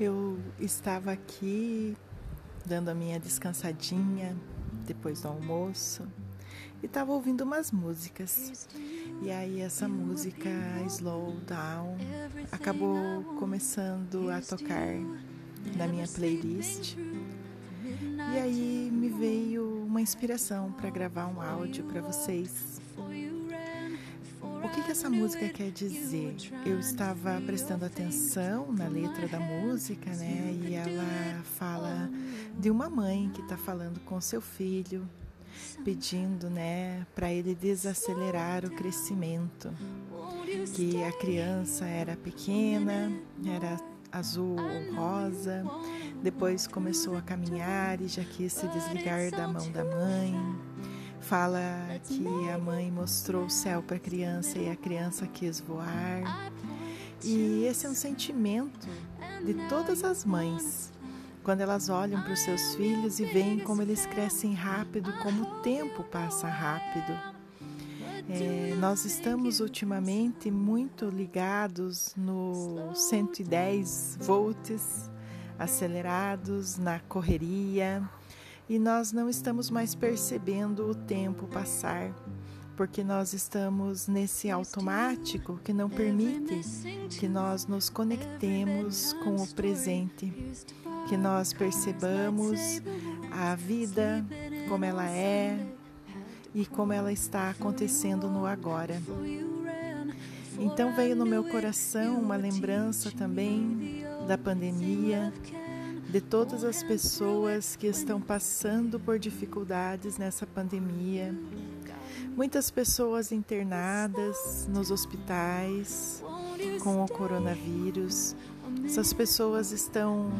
Eu estava aqui dando a minha descansadinha depois do almoço e estava ouvindo umas músicas. E aí essa música Slow Down acabou começando a tocar na minha playlist. E aí me veio uma inspiração para gravar um áudio para vocês. O que, que essa música quer dizer? Eu estava prestando atenção na letra da música, né? E ela fala de uma mãe que está falando com seu filho, pedindo, né, para ele desacelerar o crescimento. Que a criança era pequena, era azul ou rosa, depois começou a caminhar e já quis se desligar da mão da mãe. Fala que a mãe mostrou o céu para a criança e a criança quis voar. E esse é um sentimento de todas as mães quando elas olham para os seus filhos e veem como eles crescem rápido, como o tempo passa rápido. É, nós estamos ultimamente muito ligados no 110 volts, acelerados na correria, e nós não estamos mais percebendo o tempo passar, porque nós estamos nesse automático que não permite que nós nos conectemos com o presente que nós percebamos a vida como ela é e como ela está acontecendo no agora. Então veio no meu coração uma lembrança também da pandemia, de todas as pessoas que estão passando por dificuldades nessa pandemia. Muitas pessoas internadas nos hospitais com o coronavírus, essas pessoas estão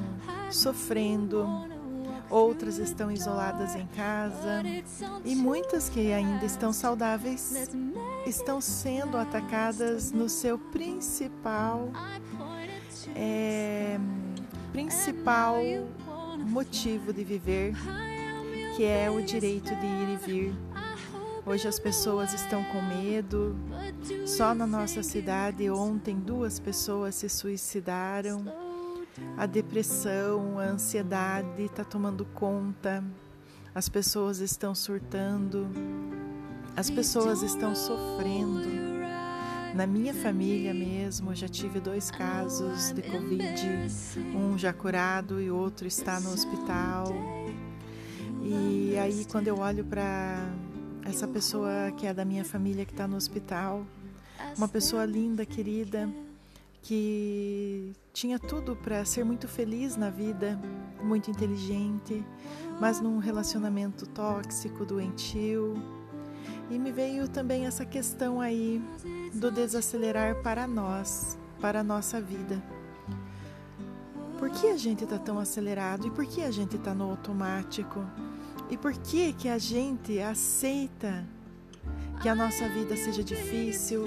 sofrendo, outras estão isoladas em casa e muitas que ainda estão saudáveis estão sendo atacadas no seu principal é, principal motivo de viver, que é o direito de ir e vir. Hoje as pessoas estão com medo, só na nossa cidade, ontem, duas pessoas se suicidaram. A depressão, a ansiedade está tomando conta. As pessoas estão surtando. As pessoas estão sofrendo. Na minha família mesmo, já tive dois casos de Covid, um já curado e outro está no hospital. E aí, quando eu olho para essa pessoa que é da minha família que está no hospital, uma pessoa linda, querida, que tinha tudo para ser muito feliz na vida, muito inteligente, mas num relacionamento tóxico, doentio. E me veio também essa questão aí do desacelerar para nós, para a nossa vida. Por que a gente está tão acelerado e por que a gente está no automático? E por que que a gente aceita que a nossa vida seja difícil?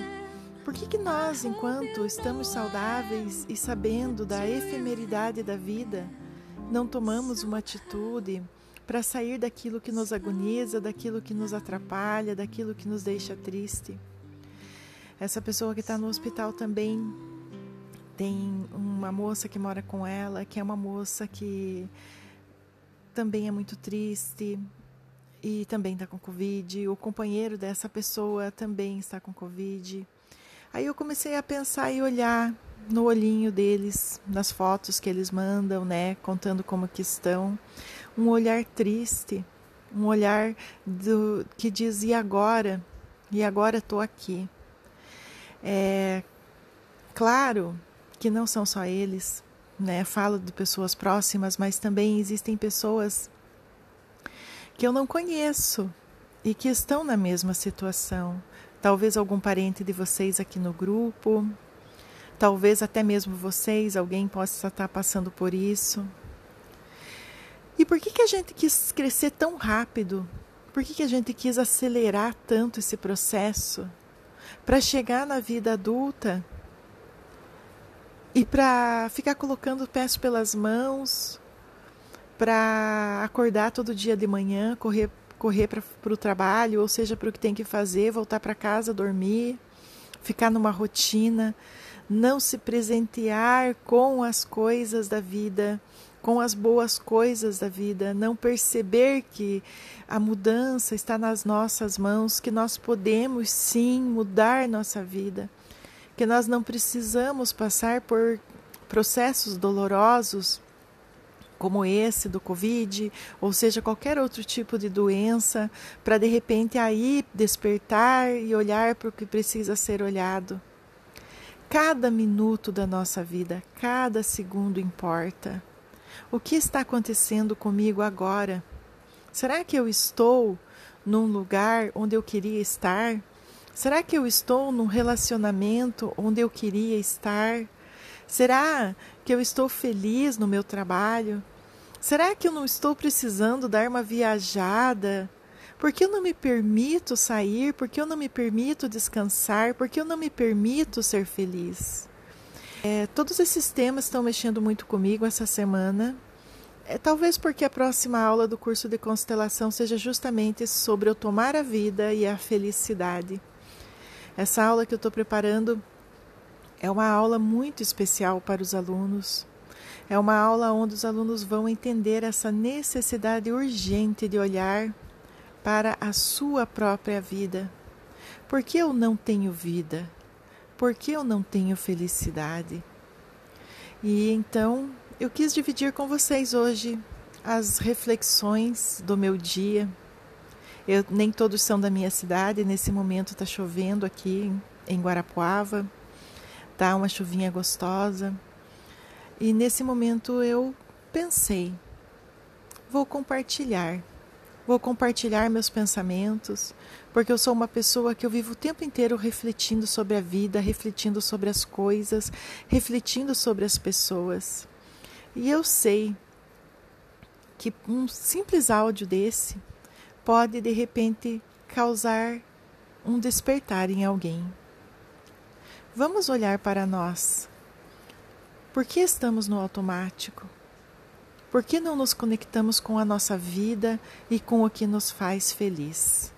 Por que que nós, enquanto estamos saudáveis e sabendo da efemeridade da vida, não tomamos uma atitude para sair daquilo que nos agoniza, daquilo que nos atrapalha, daquilo que nos deixa triste? Essa pessoa que está no hospital também tem uma moça que mora com ela, que é uma moça que também é muito triste e também está com Covid. O companheiro dessa pessoa também está com Covid. Aí eu comecei a pensar e olhar no olhinho deles, nas fotos que eles mandam, né, contando como que estão, um olhar triste, um olhar do que diz e agora, e agora estou aqui. É claro que não são só eles, né? Falo de pessoas próximas, mas também existem pessoas que eu não conheço e que estão na mesma situação. Talvez algum parente de vocês aqui no grupo, talvez até mesmo vocês, alguém possa estar passando por isso. E por que, que a gente quis crescer tão rápido? Por que, que a gente quis acelerar tanto esse processo? Para chegar na vida adulta e para ficar colocando pés pelas mãos, para acordar todo dia de manhã, correr, correr para o trabalho, ou seja, para o que tem que fazer, voltar para casa, dormir, ficar numa rotina, não se presentear com as coisas da vida, com as boas coisas da vida, não perceber que a mudança está nas nossas mãos, que nós podemos sim mudar nossa vida, que nós não precisamos passar por processos dolorosos como esse do Covid, ou seja, qualquer outro tipo de doença, para de repente aí despertar e olhar para o que precisa ser olhado. Cada minuto da nossa vida, cada segundo importa. O que está acontecendo comigo agora? Será que eu estou num lugar onde eu queria estar? Será que eu estou num relacionamento onde eu queria estar? Será que eu estou feliz no meu trabalho? Será que eu não estou precisando dar uma viajada? Por que eu não me permito sair? Por que eu não me permito descansar? Por que eu não me permito ser feliz? É, todos esses temas estão mexendo muito comigo essa semana. É, talvez porque a próxima aula do curso de constelação seja justamente sobre eu tomar a vida e a felicidade. Essa aula que eu estou preparando é uma aula muito especial para os alunos. É uma aula onde os alunos vão entender essa necessidade urgente de olhar para a sua própria vida. Por que eu não tenho vida? Por que eu não tenho felicidade? E então eu quis dividir com vocês hoje as reflexões do meu dia. Eu, nem todos são da minha cidade, nesse momento está chovendo aqui em Guarapuava, tá uma chuvinha gostosa. E nesse momento eu pensei, vou compartilhar. Vou compartilhar meus pensamentos, porque eu sou uma pessoa que eu vivo o tempo inteiro refletindo sobre a vida, refletindo sobre as coisas, refletindo sobre as pessoas. E eu sei que um simples áudio desse pode de repente causar um despertar em alguém. Vamos olhar para nós por que estamos no automático? Por que não nos conectamos com a nossa vida e com o que nos faz feliz?